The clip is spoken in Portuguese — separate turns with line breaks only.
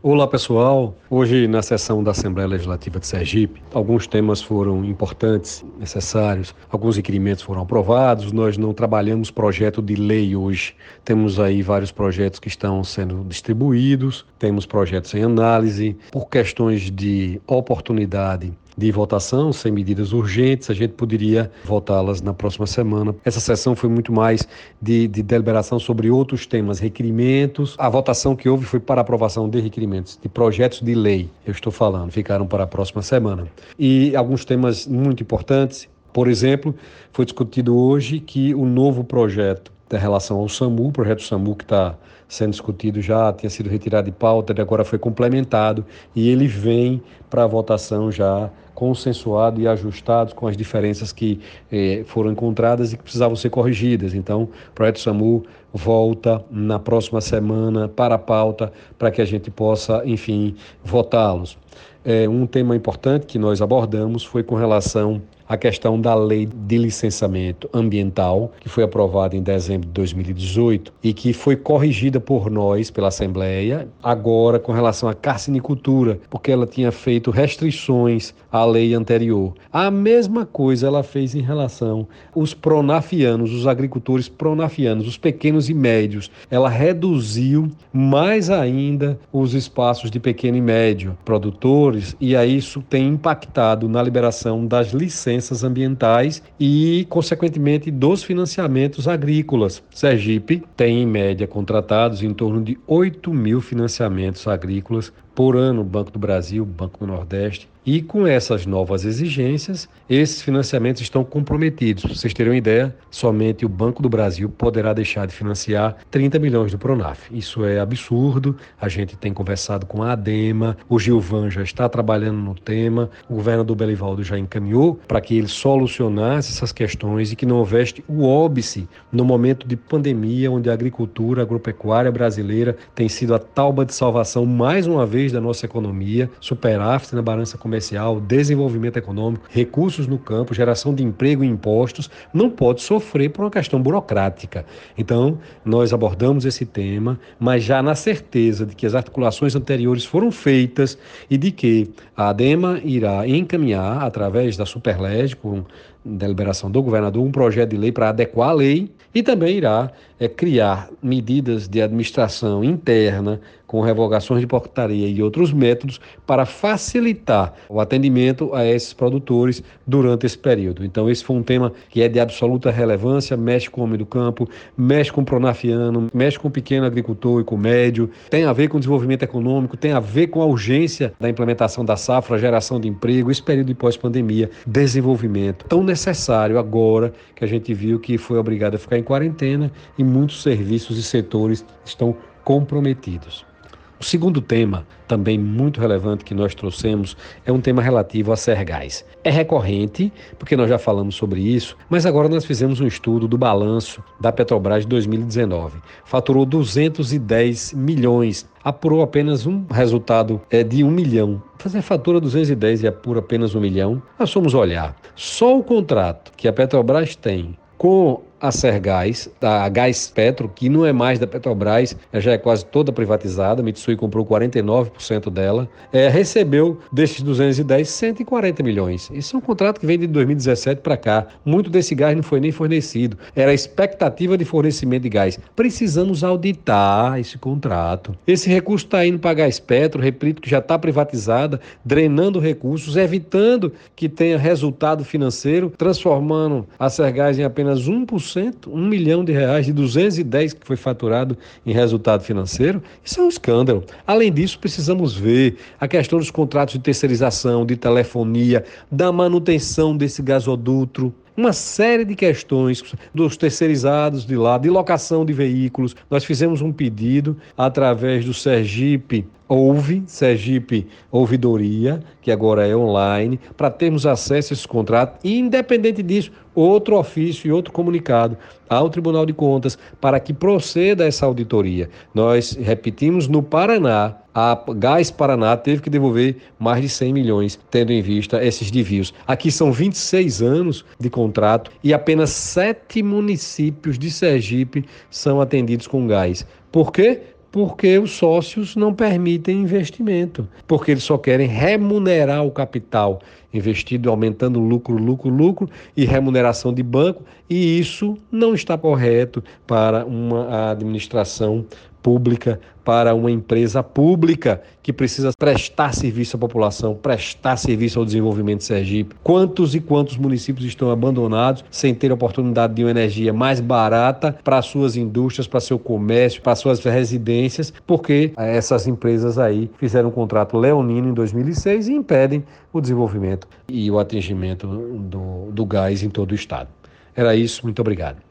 Olá pessoal, hoje na sessão da Assembleia Legislativa de Sergipe, alguns temas foram importantes, necessários, alguns requerimentos foram aprovados, nós não trabalhamos projeto de lei hoje, temos aí vários projetos que estão sendo distribuídos, temos projetos em análise, por questões de oportunidade de votação, sem medidas urgentes, a gente poderia votá-las na próxima semana. Essa sessão foi muito mais de, de, deliberação sobre outros temas, requerimentos. A votação que houve foi para aprovação de requerimentos, de projetos de lei, eu estou falando, ficaram para a próxima semana. E alguns temas muito importantes, por exemplo, foi discutido hoje que o novo projeto da relação ao SAMU, o projeto SAMU que está sendo discutido já, tinha sido retirado de pauta, e agora foi complementado e ele vem para a votação já consensuado e ajustado com as diferenças que eh, foram encontradas e que precisavam ser corrigidas. Então, o projeto SAMU volta na próxima semana para a pauta para que a gente possa, enfim, votá-los. É, um tema importante que nós abordamos foi com relação a questão da lei de licenciamento ambiental, que foi aprovada em dezembro de 2018 e que foi corrigida por nós, pela Assembleia, agora com relação à carcinicultura, porque ela tinha feito restrições à lei anterior. A mesma coisa ela fez em relação aos pronafianos, os agricultores pronafianos, os pequenos e médios. Ela reduziu mais ainda os espaços de pequeno e médio produtores e aí isso tem impactado na liberação das licenças licenças ambientais e, consequentemente, dos financiamentos agrícolas. Sergipe tem, em média, contratados em torno de 8 mil financiamentos agrícolas por ano, Banco do Brasil, Banco do Nordeste. E com essas novas exigências, esses financiamentos estão comprometidos. Vocês terem uma ideia, somente o Banco do Brasil poderá deixar de financiar 30 milhões do Pronaf. Isso é absurdo. A gente tem conversado com a ADEMA, o Gilvan já está trabalhando no tema, o governador Belivaldo já encaminhou para que ele solucionasse essas questões e que não houvesse o óbice no momento de pandemia, onde a agricultura, a agropecuária brasileira tem sido a talba de salvação mais uma vez da nossa economia, superávit na balança comercial desenvolvimento econômico, recursos no campo, geração de emprego e impostos, não pode sofrer por uma questão burocrática. Então, nós abordamos esse tema, mas já na certeza de que as articulações anteriores foram feitas e de que a ADEMA irá encaminhar, através da Superleg, com deliberação do governador, um projeto de lei para adequar a lei e também irá é, criar medidas de administração interna, com revogações de portaria e outros métodos, para facilitar o atendimento a esses produtores durante esse período. Então, esse foi um tema que é de absoluta relevância, mexe com o homem do campo, mexe com o pronafiano, mexe com o pequeno agricultor e com o médio, tem a ver com o desenvolvimento econômico, tem a ver com a urgência da implementação da safra, geração de emprego, esse período de pós-pandemia, desenvolvimento. Tão necessário agora que a gente viu que foi obrigado a ficar em quarentena e muitos serviços e setores estão comprometidos. O segundo tema, também muito relevante que nós trouxemos, é um tema relativo a Sergás. É recorrente, porque nós já falamos sobre isso, mas agora nós fizemos um estudo do balanço da Petrobras de 2019. Faturou 210 milhões, apurou apenas um resultado é, de um milhão. Fazer fatura 210 e apura apenas um milhão, nós vamos olhar. Só o contrato que a Petrobras tem com a Sergás, a Gás Petro, que não é mais da Petrobras, já é quase toda privatizada, Mitsui comprou 49% dela, é, recebeu desses 210, 140 milhões. Isso é um contrato que vem de 2017 para cá. Muito desse gás não foi nem fornecido. Era a expectativa de fornecimento de gás. Precisamos auditar esse contrato. Esse recurso está indo para a Gás Petro, repito que já está privatizada, drenando recursos, evitando que tenha resultado financeiro, transformando a Sergás em apenas 1% 1%, 1 milhão de reais de 210 que foi faturado em resultado financeiro, isso é um escândalo. Além disso, precisamos ver a questão dos contratos de terceirização, de telefonia, da manutenção desse gasoduto, uma série de questões dos terceirizados de lá, de locação de veículos. Nós fizemos um pedido através do Sergipe Ouve, Sergipe Ouvidoria, que agora é online, para termos acesso a esse contrato e, independente disso, outro ofício e outro comunicado ao Tribunal de Contas para que proceda essa auditoria. Nós repetimos, no Paraná, a Gás Paraná teve que devolver mais de 100 milhões, tendo em vista esses desvios. Aqui são 26 anos de contrato e apenas sete municípios de Sergipe são atendidos com gás. Por quê? Porque os sócios não permitem investimento, porque eles só querem remunerar o capital investido, aumentando lucro, lucro, lucro e remuneração de banco, e isso não está correto para uma administração pública para uma empresa pública que precisa prestar serviço à população, prestar serviço ao desenvolvimento de Sergipe. Quantos e quantos municípios estão abandonados sem ter a oportunidade de uma energia mais barata para suas indústrias, para seu comércio, para suas residências, porque essas empresas aí fizeram um contrato leonino em 2006 e impedem o desenvolvimento e o atingimento do, do gás em todo o estado. Era isso, muito obrigado.